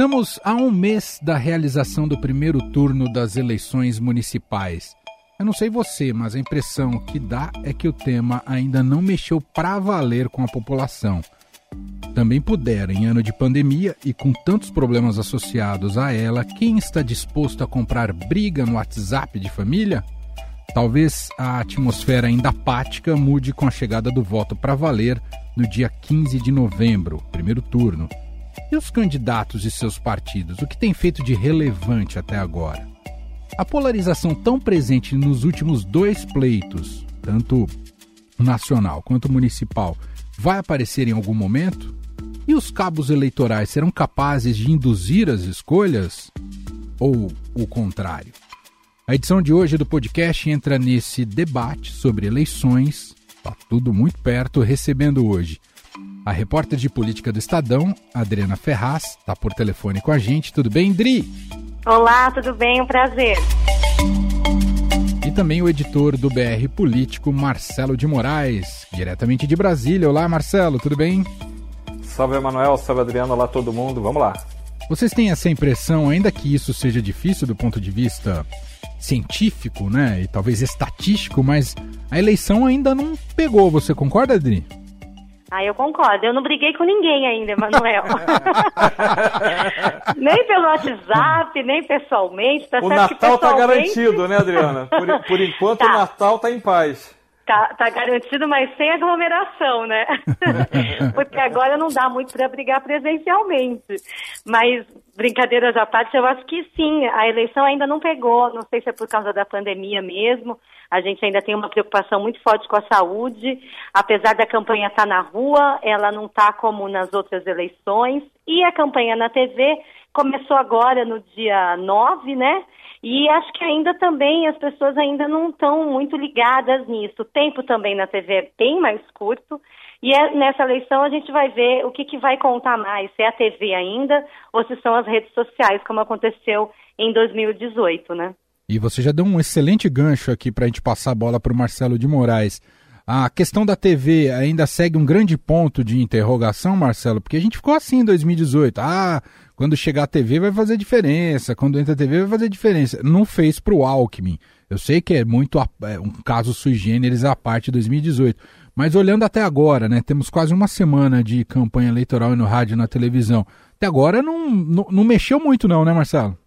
Estamos a um mês da realização do primeiro turno das eleições municipais. Eu não sei você, mas a impressão que dá é que o tema ainda não mexeu para valer com a população. Também pudera, em ano de pandemia e com tantos problemas associados a ela, quem está disposto a comprar briga no WhatsApp de família? Talvez a atmosfera ainda apática mude com a chegada do voto para valer no dia 15 de novembro, primeiro turno. E os candidatos e seus partidos, o que tem feito de relevante até agora? A polarização tão presente nos últimos dois pleitos, tanto nacional quanto municipal, vai aparecer em algum momento? E os cabos eleitorais serão capazes de induzir as escolhas? Ou o contrário? A edição de hoje do podcast entra nesse debate sobre eleições. Está tudo muito perto, recebendo hoje a repórter de política do Estadão, Adriana Ferraz, está por telefone com a gente. Tudo bem, Dri? Olá, tudo bem? Um prazer. E também o editor do BR Político, Marcelo de Moraes, diretamente de Brasília. Olá, Marcelo, tudo bem? Salve, Emanuel, salve, Adriano, olá todo mundo, vamos lá. Vocês têm essa impressão, ainda que isso seja difícil do ponto de vista científico, né, e talvez estatístico, mas a eleição ainda não pegou, você concorda, Adri? Ah, eu concordo. Eu não briguei com ninguém ainda, Emanuel. nem pelo WhatsApp, nem pessoalmente. Tá o Natal está garantido, né, Adriana? Por, por enquanto tá. o Natal está em paz. Tá, tá, garantido, mas sem aglomeração, né? Porque agora não dá muito para brigar presencialmente. Mas, brincadeiras à parte, eu acho que sim, a eleição ainda não pegou. Não sei se é por causa da pandemia mesmo. A gente ainda tem uma preocupação muito forte com a saúde. Apesar da campanha estar tá na rua, ela não está como nas outras eleições. E a campanha na TV começou agora no dia 9, né? E acho que ainda também as pessoas ainda não estão muito ligadas nisso. O tempo também na TV é bem mais curto. E é, nessa eleição a gente vai ver o que, que vai contar mais, se é a TV ainda ou se são as redes sociais, como aconteceu em 2018, né? E você já deu um excelente gancho aqui para a gente passar a bola para o Marcelo de Moraes. A questão da TV ainda segue um grande ponto de interrogação, Marcelo, porque a gente ficou assim em 2018. Ah, quando chegar a TV vai fazer diferença, quando entra a TV vai fazer diferença. Não fez para o Alckmin. Eu sei que é muito é um caso sui generis à parte de 2018. Mas olhando até agora, né, temos quase uma semana de campanha eleitoral no rádio e na televisão. Até agora não, não, não mexeu muito não, né, Marcelo?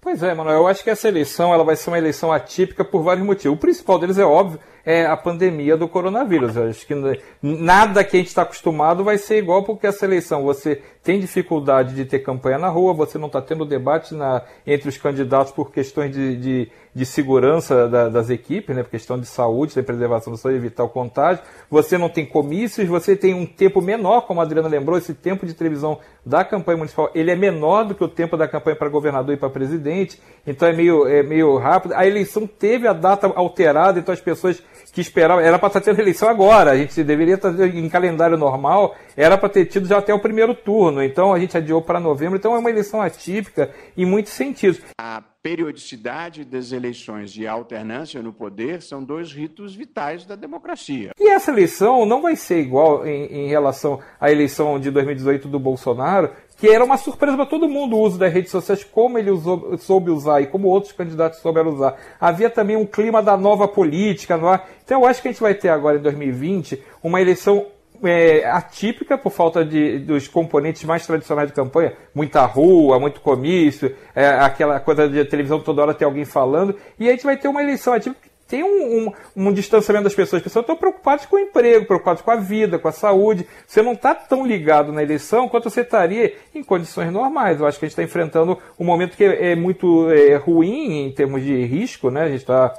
Pois é, Manuel, eu acho que essa eleição ela vai ser uma eleição atípica por vários motivos. O principal deles é óbvio, é a pandemia do coronavírus. Eu acho que nada que a gente está acostumado vai ser igual porque essa eleição você tem dificuldade de ter campanha na rua, você não está tendo debate na, entre os candidatos por questões de, de, de segurança da, das equipes, né, por questão de saúde, de preservação da saúde, evitar o contágio. Você não tem comícios, você tem um tempo menor, como a Adriana lembrou, esse tempo de televisão da campanha municipal, ele é menor do que o tempo da campanha para governador e para presidente, então é meio, é meio rápido. A eleição teve a data alterada, então as pessoas que esperavam, era para estar tendo eleição agora, a gente deveria estar em calendário normal, era para ter tido já até o primeiro turno, então a gente adiou para novembro, então é uma eleição atípica em muitos sentidos. A periodicidade das eleições e a alternância no poder são dois ritos vitais da democracia. E essa eleição não vai ser igual em, em relação à eleição de 2018 do Bolsonaro, que era uma surpresa para todo mundo o uso das redes sociais, como ele usou, soube usar e como outros candidatos souberam usar. Havia também um clima da nova política. É? Então eu acho que a gente vai ter agora em 2020 uma eleição é, atípica por falta de, dos componentes mais tradicionais de campanha, muita rua, muito comício, é, aquela coisa de televisão toda hora tem alguém falando, e a gente vai ter uma eleição atípica tem um, um, um, distanciamento das pessoas. As pessoas estão preocupadas com o emprego, preocupadas com a vida, com a saúde. Você não está tão ligado na eleição quanto você estaria em condições normais. Eu acho que a gente está enfrentando um momento que é, é muito é, ruim em termos de risco, né? A gente está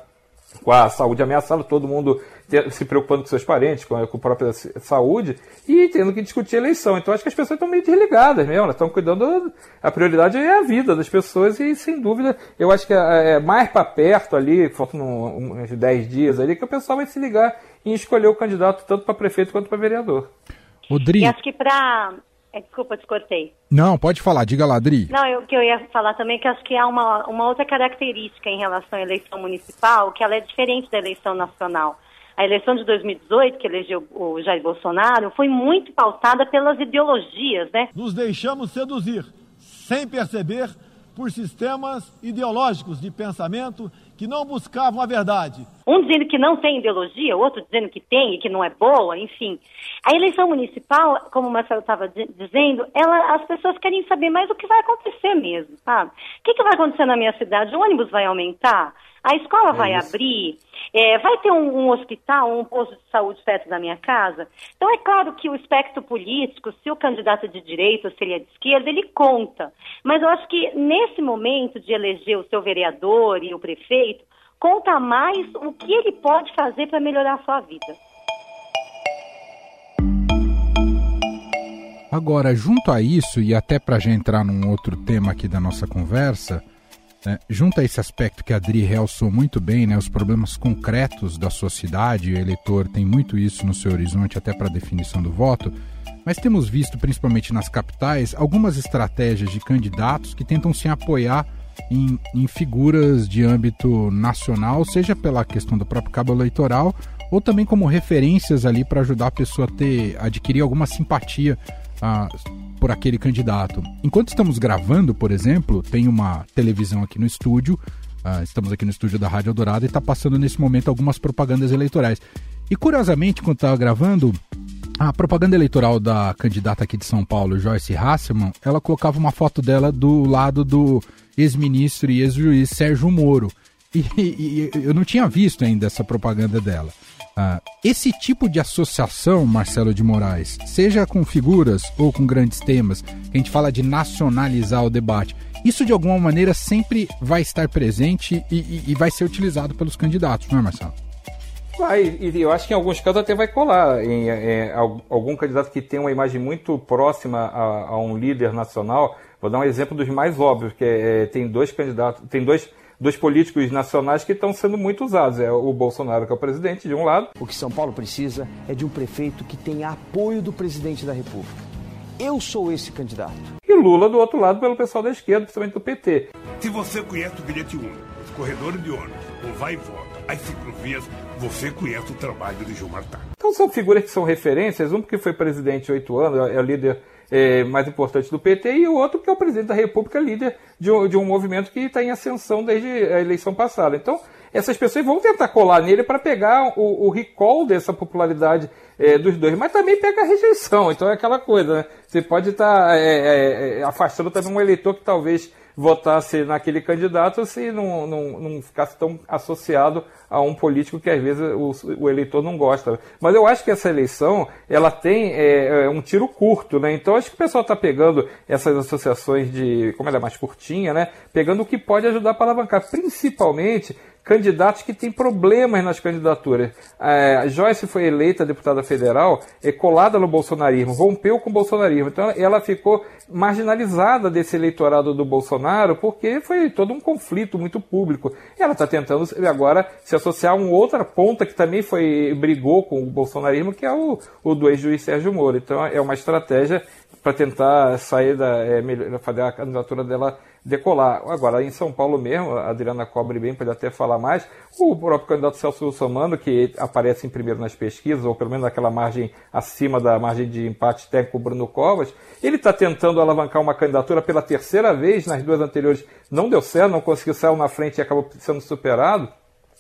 com a saúde ameaçada, todo mundo se preocupando com seus parentes, com a, com a própria saúde, e tendo que discutir a eleição. Então acho que as pessoas estão meio desligadas mesmo, elas estão cuidando, a prioridade é a vida das pessoas, e sem dúvida, eu acho que é, é mais para perto ali, faltam uns 10 dias ali, que o pessoal vai se ligar em escolher o candidato tanto para prefeito quanto para vereador. Rodrigo. E acho que para é, desculpa, te cortei. Não, pode falar, diga lá, Adri. Não, o que eu ia falar também é que acho que há uma, uma outra característica em relação à eleição municipal, que ela é diferente da eleição nacional. A eleição de 2018, que elegeu o Jair Bolsonaro, foi muito pautada pelas ideologias, né? Nos deixamos seduzir sem perceber, por sistemas ideológicos de pensamento que não buscavam a verdade. Um dizendo que não tem ideologia, o outro dizendo que tem e que não é boa, enfim. A eleição municipal, como o Marcelo estava dizendo, ela, as pessoas querem saber mais o que vai acontecer mesmo, sabe? O que, que vai acontecer na minha cidade? O ônibus vai aumentar? A escola é vai isso. abrir? É, vai ter um, um, hospital, um posto de saúde perto da minha casa? Então, é claro que o espectro político, se o candidato é de direita ou se ele é de esquerda, ele conta. Mas eu acho que nesse momento de eleger o seu vereador e o prefeito, conta mais o que ele pode fazer para melhorar a sua vida. Agora, junto a isso, e até para já entrar num outro tema aqui da nossa conversa, né, junto a esse aspecto que a Adri realçou muito bem, né, os problemas concretos da sociedade, o eleitor tem muito isso no seu horizonte até para a definição do voto, mas temos visto, principalmente nas capitais, algumas estratégias de candidatos que tentam se apoiar em, em figuras de âmbito nacional, seja pela questão do próprio cabo eleitoral, ou também como referências ali para ajudar a pessoa a ter, adquirir alguma simpatia ah, por aquele candidato. Enquanto estamos gravando, por exemplo, tem uma televisão aqui no estúdio, uh, estamos aqui no estúdio da Rádio Dourado e está passando nesse momento algumas propagandas eleitorais. E curiosamente, quando estava gravando, a propaganda eleitoral da candidata aqui de São Paulo, Joyce Hasselman, ela colocava uma foto dela do lado do ex-ministro e ex-juiz Sérgio Moro. E, e, eu não tinha visto ainda essa propaganda dela. Ah, esse tipo de associação, Marcelo de Moraes, seja com figuras ou com grandes temas, a gente fala de nacionalizar o debate, isso de alguma maneira sempre vai estar presente e, e, e vai ser utilizado pelos candidatos, não é, Marcelo? Vai, e eu acho que em alguns casos até vai colar. Em, em, em algum candidato que tem uma imagem muito próxima a, a, um líder nacional, vou dar um exemplo dos mais óbvios, que é, é tem dois candidatos, tem dois dos políticos nacionais que estão sendo muito usados. É o Bolsonaro, que é o presidente, de um lado. O que São Paulo precisa é de um prefeito que tenha apoio do presidente da República. Eu sou esse candidato. E Lula do outro lado pelo pessoal da esquerda, principalmente do PT. Se você conhece o bilhete único, os corredores de ônibus, o vai e volta, as ciclovias, você conhece o trabalho de Gilmar Tato. Então são figuras que são referências, um porque foi presidente oito anos, é o líder é, mais importante do PT, e o outro que é o presidente da República, líder de um, de um movimento que está em ascensão desde a eleição passada. Então, essas pessoas vão tentar colar nele para pegar o, o, recall dessa popularidade é, dos dois, mas também pega a rejeição. Então é aquela coisa, né? Você pode estar tá, é, é, é, afastando também um eleitor que talvez votasse naquele candidato se não, não, não ficasse tão associado a um político que às vezes o, o eleitor não gosta. Mas eu acho que essa eleição ela tem é, é um tiro curto, né? Então acho que o pessoal está pegando essas associações de, como ela é mais curtinha, né? Pegando o que pode ajudar para alavancar, principalmente candidatos que têm problemas nas candidaturas. É, Joyce foi eleita deputada federal, é colada no bolsonarismo, rompeu com o bolsonarismo. Então ela ficou marginalizada desse eleitorado do Bolsonaro porque foi todo um conflito muito público. E ela está tentando agora se associar a uma outra ponta que também foi brigou com o bolsonarismo, que é o, o do ex-juiz Sérgio Moro. Então é uma estratégia para tentar sair da é, fazer a candidatura dela decolar. Agora, em São Paulo mesmo, a Adriana cobre bem, pode até falar mais, o próprio candidato Celso Russomano, que aparece em primeiro nas pesquisas, ou pelo menos naquela margem acima da margem de empate técnico Bruno Covas, ele está tentando alavancar uma candidatura pela terceira vez, nas duas anteriores não deu certo, não conseguiu sair na frente e acabou sendo superado.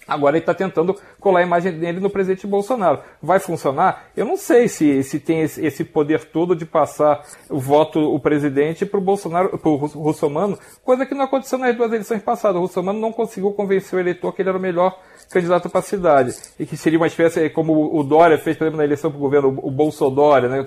Agora ele está tentando colar a imagem dele no presidente Bolsonaro. Vai funcionar? Eu não sei se, se tem esse, poder todo de passar o voto, o presidente, para o Bolsonaro, para o Russomano, coisa que não aconteceu nas duas eleições passadas. O Russomano não conseguiu convencer o eleitor que ele era o melhor candidato para a cidade. E que seria uma espécie, como o Dória fez, por exemplo, na eleição para o governo, o Bolsodória, né?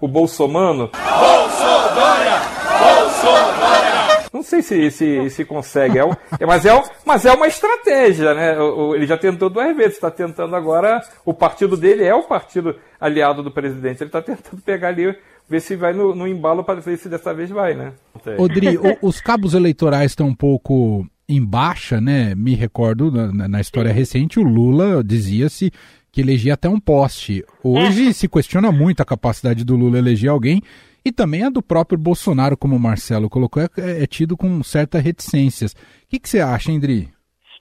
O Bolsomano. Bolsodória! Bolsodória! Não sei se, se, se consegue, é, um, é, mas, é, mas é uma estratégia, né? O, o, ele já tentou duas vezes, está tentando agora. O partido dele é o partido aliado do presidente. Ele está tentando pegar ali, ver se vai no, no embalo para ver se dessa vez vai, né? Odri, o, os cabos eleitorais estão um pouco em baixa, né? Me recordo na, na história recente, o Lula dizia-se que elegia até um poste. Hoje é. se questiona muito a capacidade do Lula eleger alguém e também a do próprio Bolsonaro, como o Marcelo colocou, é, é tido com certas reticências. O que, que você acha, Indri?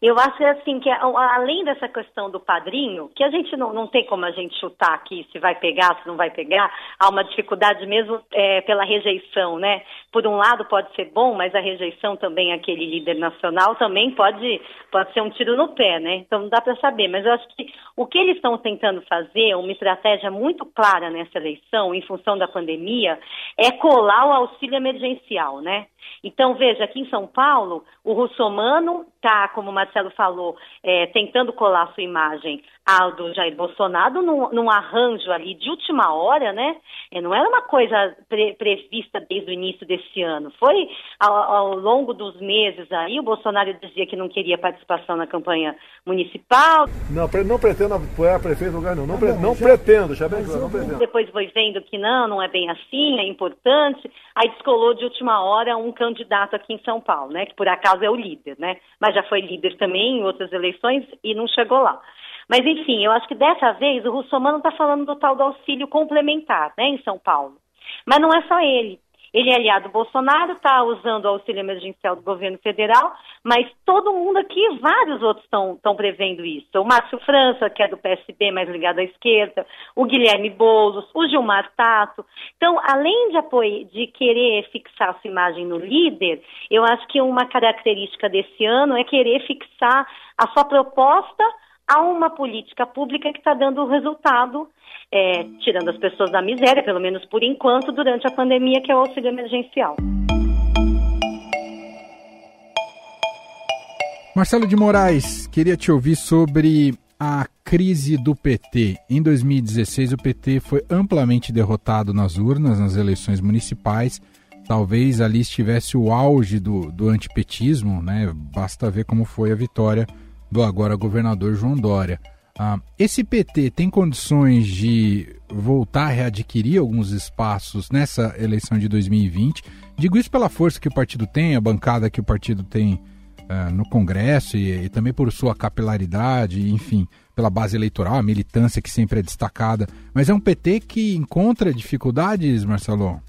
Eu acho assim que além dessa questão do padrinho, que a gente não, não tem como a gente chutar aqui se vai pegar, se não vai pegar, há uma dificuldade mesmo é, pela rejeição, né? Por um lado pode ser bom, mas a rejeição também aquele líder nacional também pode, pode ser um tiro no pé, né? Então não dá para saber. Mas eu acho que o que eles estão tentando fazer, uma estratégia muito clara nessa eleição, em função da pandemia, é colar o auxílio emergencial, né? Então, veja, aqui em São Paulo, o russomano está, como o Marcelo falou, é, tentando colar sua imagem ao do Jair Bolsonaro num, num, arranjo ali de última hora, né? É, não era uma coisa pre, prevista desde o início desse ano. Foi ao, ao, longo dos meses aí, o Bolsonaro dizia que não queria participação na campanha municipal. Não, não pretendo apoiar prefeito lugar não. Não, pre, não já, pretendo, já bem claro, não pretendo. Depois foi vendo que não, não é bem assim, é importante. Aí descolou de última hora um candidato aqui em São Paulo, né? Que por acaso é o líder, né? Mas já foi líder também em outras eleições e não chegou lá. Mas, enfim, eu acho que dessa vez o Russomano está falando do tal do auxílio complementar, né, em São Paulo. Mas não é só ele. Ele é aliado do Bolsonaro, está usando o auxílio emergencial do governo federal, mas todo mundo aqui, vários outros estão prevendo isso. O Márcio França, que é do PSB, mais ligado à esquerda, o Guilherme Boulos, o Gilmar Tato. Então, além de, apoio, de querer fixar sua imagem no líder, eu acho que uma característica desse ano é querer fixar a sua proposta a uma política pública que está dando resultado, é, tirando as pessoas da miséria, pelo menos por enquanto, durante a pandemia, que é o auxílio emergencial. Marcelo de Moraes, queria te ouvir sobre a crise do PT. Em 2016, o PT foi amplamente derrotado nas urnas, nas eleições municipais. Talvez ali estivesse o auge do, do antipetismo, né? Basta ver como foi a vitória do agora governador João Dória. Ah, esse PT tem condições de voltar a readquirir alguns espaços nessa eleição de 2020? Digo isso pela força que o partido tem, a bancada que o partido tem ah, no Congresso e, e, também por sua capilaridade, enfim, pela base eleitoral, a militância que sempre é destacada. Mas é um PT que encontra dificuldades, Marcelo?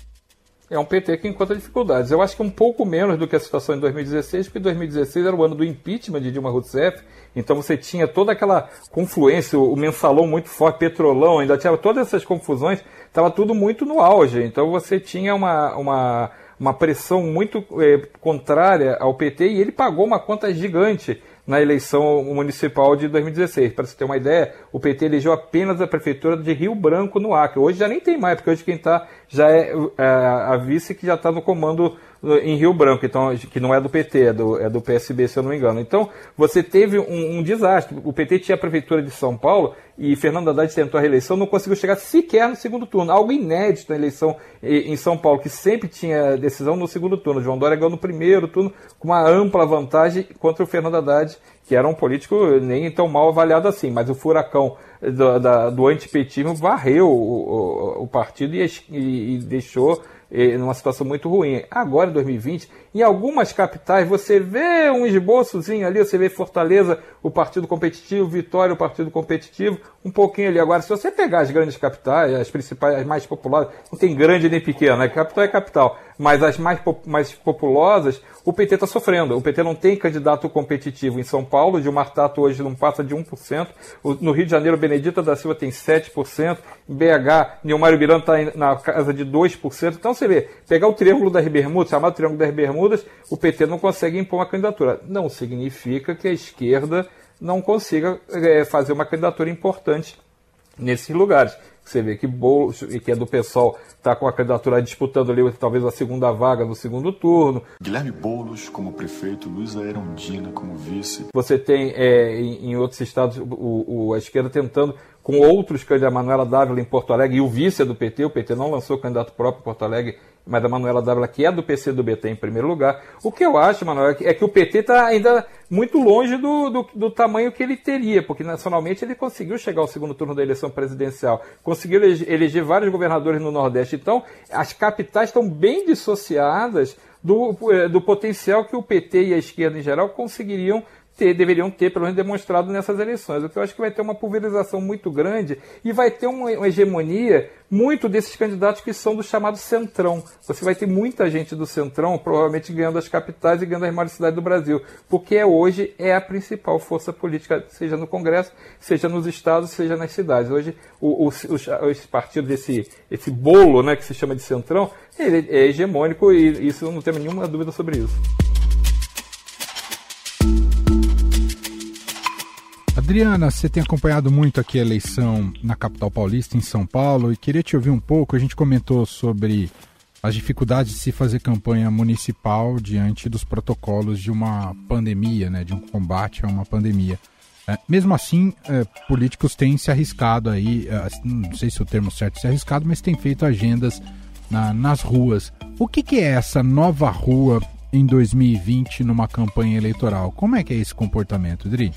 É um PT que encontra dificuldades. Eu acho que um pouco menos do que a situação em 2016, porque 2016 era o ano do impeachment de Dilma Rousseff, então você tinha toda aquela confluência, o mensalão muito forte, petrolão, ainda tinha todas essas confusões, estava tudo muito no auge. Então você tinha uma, uma, uma pressão muito é, contrária ao PT e ele pagou uma conta gigante na eleição municipal de 2016. Para você ter uma ideia, o PT elegeu apenas a prefeitura de Rio Branco no Acre. Hoje já nem tem mais, porque hoje quem está já é, é a vice que já está no comando em Rio Branco, então que não é do PT, é do, é do PSB, se eu não me engano. Então, você teve um, um desastre. O PT tinha a prefeitura de São Paulo e Fernando Haddad tentou a reeleição, não conseguiu chegar sequer no segundo turno. Algo inédito na eleição em São Paulo, que sempre tinha decisão no segundo turno. João Dória ganhou no primeiro turno com uma ampla vantagem contra o Fernando Haddad, que era um político nem tão mal avaliado assim, mas o furacão do, da, do antipetismo varreu o, o, o partido e, e, e deixou numa situação muito ruim. Agora, em 2020, em algumas capitais, você vê um esboçozinho ali, você vê Fortaleza, o partido competitivo, Vitória, o partido competitivo, um pouquinho ali. Agora, se você pegar as grandes capitais, as principais, as mais populares, não tem grande nem pequena, né? capital é capital, mas as mais, mais populosas, o PT está sofrendo. O PT não tem candidato competitivo em São Paulo, Gilmar Tato hoje não passa de 1%, no Rio de Janeiro, Benedita da Silva tem 7%, em BH, Nilmário Miranda está na casa de 2%. Então, você vê, pegar o Triângulo das Bermudas, chamado Triângulo das Bermudas, o PT não consegue impor uma candidatura. Não significa que a esquerda não consiga é, fazer uma candidatura importante nesses lugares. Você vê que Boulos, que é do PSOL, está com a candidatura disputando ali talvez a segunda vaga no segundo turno. Guilherme Boulos como prefeito, Luiz Aerondina como vice. Você tem é, em, em, outros estados o, o, a esquerda tentando com outros candidatos, a Manuela Dávila em Porto Alegre e o vice é do PT, o PT não lançou candidato próprio em Porto Alegre, mas a Manuela Dávila, que é do PC do BT em primeiro lugar. O que eu acho, Manuela, é que o PT está ainda muito longe do, do, do, tamanho que ele teria, porque nacionalmente ele conseguiu chegar ao segundo turno da eleição presidencial, conseguiu eleger, eleger vários governadores no Nordeste. Então, as capitais estão bem dissociadas do, eh, do potencial que o PT e a esquerda em geral conseguiriam ter, deveriam ter, pelo menos, demonstrado nessas eleições. O que eu acho que vai ter uma pulverização muito grande e vai ter uma, uma hegemonia muito desses candidatos que são do chamado centrão. Você vai ter muita gente do centrão, provavelmente ganhando as capitais e ganhando as maiores cidades do Brasil, porque hoje é a principal força política, seja no Congresso, seja nos estados, seja nas cidades. Hoje, o, o, os, desse esse bolo, né, que se chama de centrão, ele é hegemônico e isso não tem nenhuma dúvida sobre isso. Adriana, você tem acompanhado muito aqui a eleição na capital paulista, em São Paulo, e queria te ouvir um pouco. A gente comentou sobre as dificuldades de se fazer campanha municipal diante dos protocolos de uma pandemia, né, de um combate a uma pandemia. É, mesmo assim, é, políticos têm se arriscado aí, é, não sei se o termo certo é se arriscado, mas têm feito agendas na, nas ruas. O que, que é essa nova rua em 2020 numa campanha eleitoral? Como é que é esse comportamento, Dri?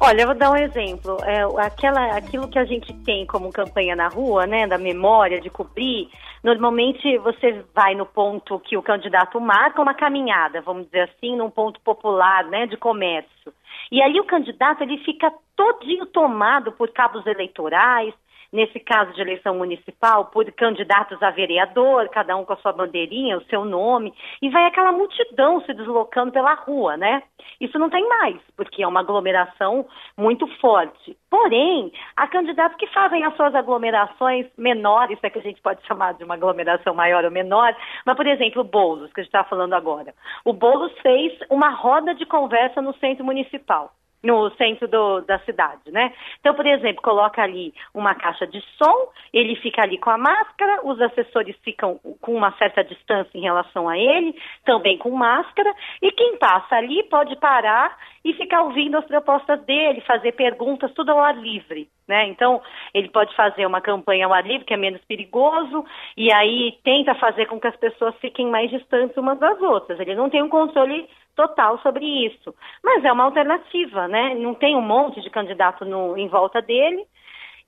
Olha, eu vou dar um exemplo. É, aquela, aquilo que a gente tem como campanha na rua, né, da memória, de cobrir, normalmente você vai no ponto que o candidato marca uma caminhada, vamos dizer assim, num ponto popular, né, de comércio. E ali o candidato ele fica todinho tomado por cabos eleitorais, nesse caso de eleição municipal, por candidatos a vereador, cada um com a sua bandeirinha, o seu nome, e vai aquela multidão se deslocando pela rua, né? Isso não tem mais, porque é uma aglomeração muito forte. Porém, há candidatos que fazem as suas aglomerações menores, é que a gente pode chamar de uma aglomeração maior ou menor, mas, por exemplo, o Boulos, que a gente está falando agora. O Boulos fez uma roda de conversa no centro municipal no centro do, da cidade, né? Então, por exemplo, coloca ali uma caixa de som, ele fica ali com a máscara, os assessores ficam com uma certa distância em relação a ele, também com máscara, e quem passa ali pode parar e ficar ouvindo as propostas dele, fazer perguntas, tudo ao ar livre, né? Então, ele pode fazer uma campanha ao ar livre, que é menos perigoso, e aí tenta fazer com que as pessoas fiquem mais distantes umas das outras. Ele não tem um controle total sobre isso. Mas é uma alternativa, né? Não tem um monte de candidato no, em volta dele.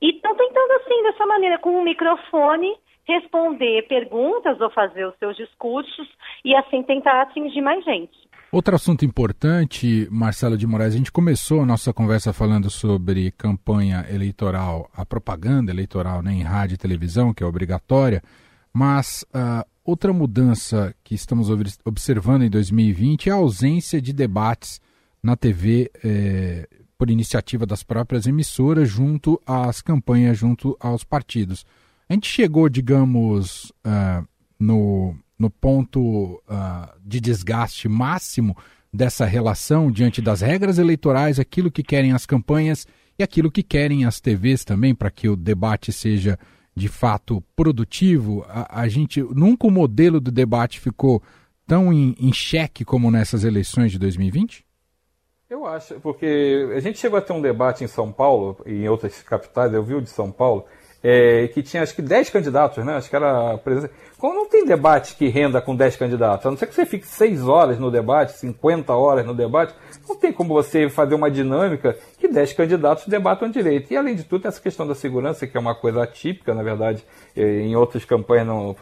E estão tentando, assim, dessa maneira, com um microfone, responder perguntas ou fazer os seus discursos e, assim, tentar atingir mais gente. Outro assunto importante, Marcelo de Moraes, a gente começou a nossa conversa falando sobre campanha eleitoral, a propaganda eleitoral né, em rádio e televisão, que é obrigatória, mas uh, Outra mudança que estamos observando em 2020 é a ausência de debates na TV é, por iniciativa das próprias emissoras junto às campanhas, junto aos partidos. A gente chegou, digamos, uh, no, no ponto uh, de desgaste máximo dessa relação diante das regras eleitorais, aquilo que querem as campanhas e aquilo que querem as TVs também, para que o debate seja de fato produtivo, a, a gente nunca o modelo do debate ficou tão em, em xeque como nessas eleições de 2020? Eu acho, porque a gente chegou a ter um debate em São Paulo e em outras capitais, eu vi o de São Paulo, é, que tinha acho que 10 candidatos, né? Acho que era. Como não tem debate que renda com 10 candidatos, a não ser que você fique 6 horas no debate, 50 horas no debate, não tem como você fazer uma dinâmica que 10 candidatos debatam direito. E além de tudo, essa questão da segurança, que é uma coisa atípica, na verdade, em outras campanhas não,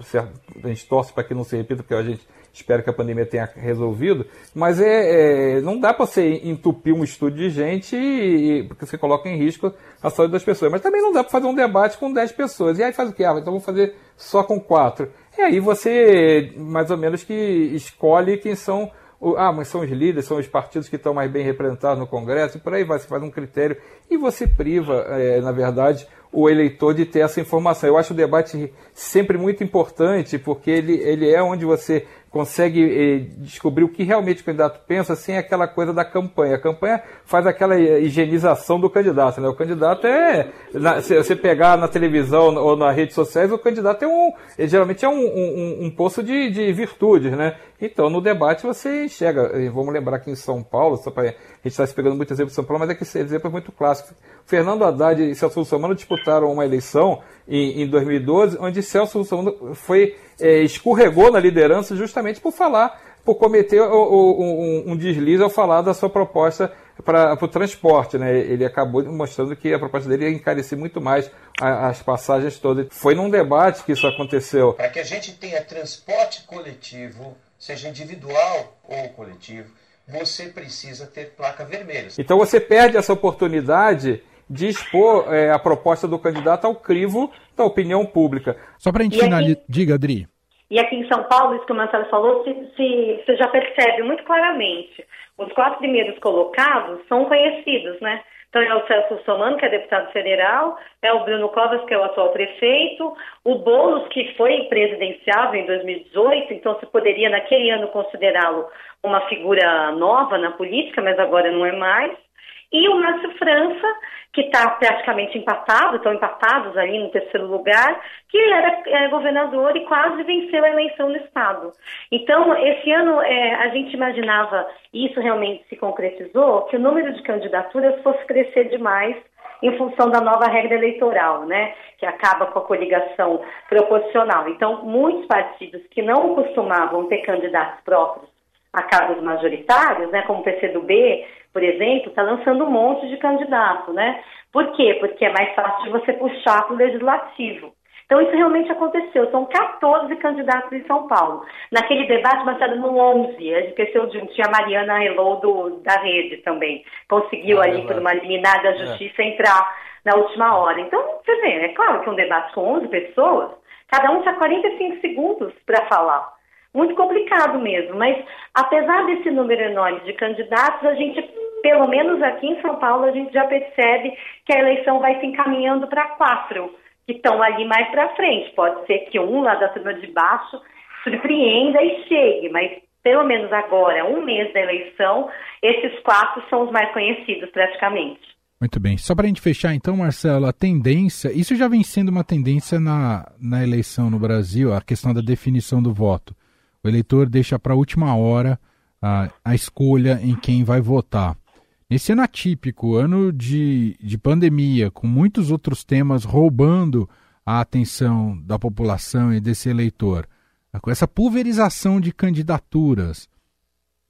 a gente torce para que não se repita, porque a gente espero que a pandemia tenha resolvido, mas é, é não dá para você entupir um estúdio de gente e, porque você coloca em risco a saúde das pessoas. Mas também não dá para fazer um debate com 10 pessoas. E aí faz o quê? Ah, então vou fazer só com quatro. E aí você, mais ou menos, que escolhe quem são ah, mas são os líderes, são os partidos que estão mais bem representados no Congresso, e por aí vai, você faz um critério e você priva, é, na verdade, o eleitor de ter essa informação. Eu acho o debate sempre muito importante, porque ele, ele é onde você consegue eh, descobrir o que realmente o candidato pensa sem aquela coisa da campanha. A campanha faz aquela higienização do candidato. Né? O candidato é. Na, se você pegar na televisão ou nas redes sociais, o candidato é um. geralmente é um, um, um poço de, de virtudes. Né? Então, no debate você enxerga. Vamos lembrar que em São Paulo, só a gente está se pegando muito exemplo de São Paulo, mas é que esse exemplo é muito clássico. Fernando Haddad e Celso Russomano disputaram uma eleição em, em 2012, onde Celso Russomano foi, é, escorregou na liderança justamente por falar, por cometer o, o, um, um, deslize ao falar da sua proposta para o transporte. Né? Ele acabou mostrando que a proposta dele ia encarecer muito mais as passagens todas. Foi num debate que isso aconteceu. Para que a gente tenha transporte coletivo, seja individual ou coletivo, você precisa ter placa vermelha. Então você perde essa oportunidade de expor é, a proposta do candidato ao crivo da opinião pública. Só para a gente finalizar, diga, Adri. E aqui em São Paulo, isso que o Marcelo falou, se, se, você já percebe muito claramente. Os quatro primeiros colocados são conhecidos, né? Então é o Celso Somano, que é deputado federal, é o Bruno Covas, que é o atual prefeito, o Boulos, que foi presidenciável em 2018, então se poderia naquele ano considerá-lo uma figura nova na política, mas agora não é mais. E o Márcio França, que está praticamente empatado, estão empatados ali no terceiro lugar, que era é, governador e quase venceu a eleição no Estado. Então, esse ano é, a gente imaginava, e isso realmente se concretizou, que o número de candidaturas fosse crescer demais em função da nova regra eleitoral, né, que acaba com a coligação proporcional. Então, muitos partidos que não costumavam ter candidatos próprios a cargos majoritários, né, como o PCdoB, por exemplo, está lançando um monte de candidato, né? Por quê? Porque é mais fácil de você puxar para o legislativo. Então, isso realmente aconteceu. São 14 candidatos em São Paulo. Naquele debate, Marcelo, no 11, a gente esqueceu de um, tinha a Mariana Helou do, da rede também. Conseguiu ah, ali, é por uma liminar da justiça, é. entrar na última hora. Então, você vê, é claro que um debate com 11 pessoas, cada um tinha 45 segundos para falar muito complicado mesmo. Mas, apesar desse número enorme de candidatos, a gente, pelo menos aqui em São Paulo, a gente já percebe que a eleição vai se encaminhando para quatro que estão ali mais para frente. Pode ser que um lá da turma de baixo surpreenda e chegue, mas pelo menos agora, um mês da eleição, esses quatro são os mais conhecidos praticamente. Muito bem. Só para a gente fechar, então, Marcelo, a tendência, isso já vem sendo uma tendência na, na eleição no Brasil, a questão da definição do voto. O eleitor deixa para a última hora a, a escolha em quem vai votar. Nesse ano atípico, ano de, de pandemia, com muitos outros temas roubando a atenção da população e desse eleitor, com essa pulverização de candidaturas,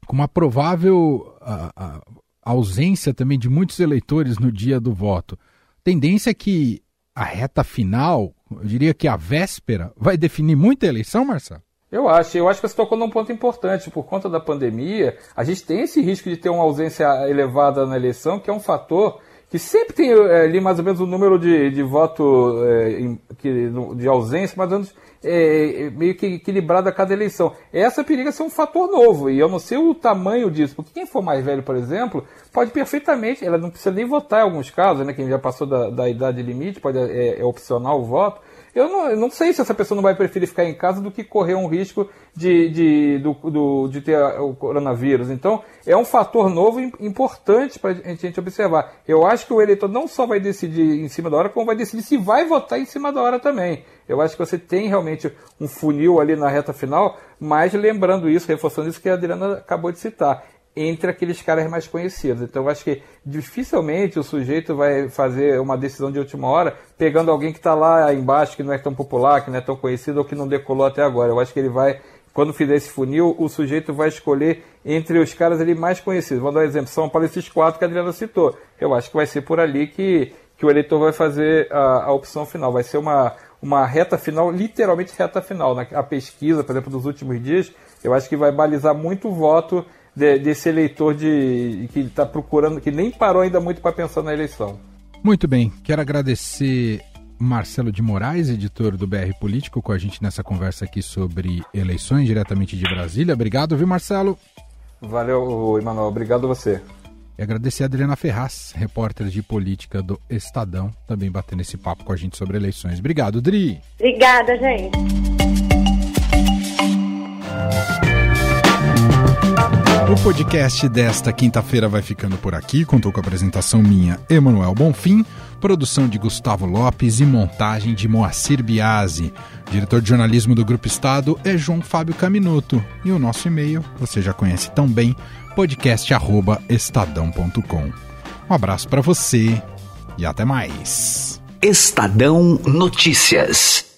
com uma provável a, a, ausência também de muitos eleitores no dia do voto, tendência é que a reta final, eu diria que a véspera, vai definir muita eleição, Marcelo? Eu acho, eu acho que você tocou num ponto importante. Por conta da pandemia, a gente tem esse risco de ter uma ausência elevada na eleição, que é um fator que sempre tem é, ali mais ou menos o número de, de voto é, que, de ausência, mais ou menos é, meio que equilibrado a cada eleição. Essa periga ser um fator novo, e eu não sei o tamanho disso, porque quem for mais velho, por exemplo, pode perfeitamente, ela não precisa nem votar em alguns casos, né, quem já passou da, da idade limite, pode, é, é opcional o voto, eu não, não sei se essa pessoa não vai preferir ficar em casa do que correr um risco de, de, do, do, de ter o coronavírus. Então, é um fator novo importante para a gente observar. Eu acho que o eleitor não só vai decidir em cima da hora, como vai decidir se vai votar em cima da hora também. Eu acho que você tem realmente um funil ali na reta final, mas lembrando isso, reforçando isso que a Adriana acabou de citar entre aqueles caras mais conhecidos. Então eu acho que dificilmente o sujeito vai fazer uma decisão de última hora pegando alguém que está lá embaixo, que não é tão popular, que não é tão conhecido ou que não decolou até agora. Eu acho que ele vai, quando fizer esse funil, o sujeito vai escolher entre os caras ali mais conhecidos. Vou dar um exemplo, São Paulo, esses quatro que a Adriana citou. Eu acho que vai ser por ali que, que o eleitor vai fazer a, a opção final. Vai ser uma, uma reta final, literalmente reta final. A pesquisa, por exemplo, dos últimos dias, eu acho que vai balizar muito o voto de, desse eleitor de, que está procurando, que nem parou ainda muito para pensar na eleição. Muito bem, quero agradecer Marcelo de Moraes, editor do BR Político, com a gente nessa conversa aqui sobre eleições diretamente de Brasília. Obrigado, viu, Marcelo? Valeu, Emanuel. Obrigado a você. E agradecer a Adriana Ferraz, repórter de política do Estadão, também batendo esse papo com a gente sobre eleições. Obrigado, Dri. Obrigada, gente. O podcast desta quinta-feira vai ficando por aqui. Contou com a apresentação minha, Emanuel Bonfim, produção de Gustavo Lopes e montagem de Moacir Biasi. Diretor de jornalismo do Grupo Estado é João Fábio Caminuto. E o nosso e-mail você já conhece tão bem, podcast@estadão.com. Um abraço para você e até mais. Estadão Notícias.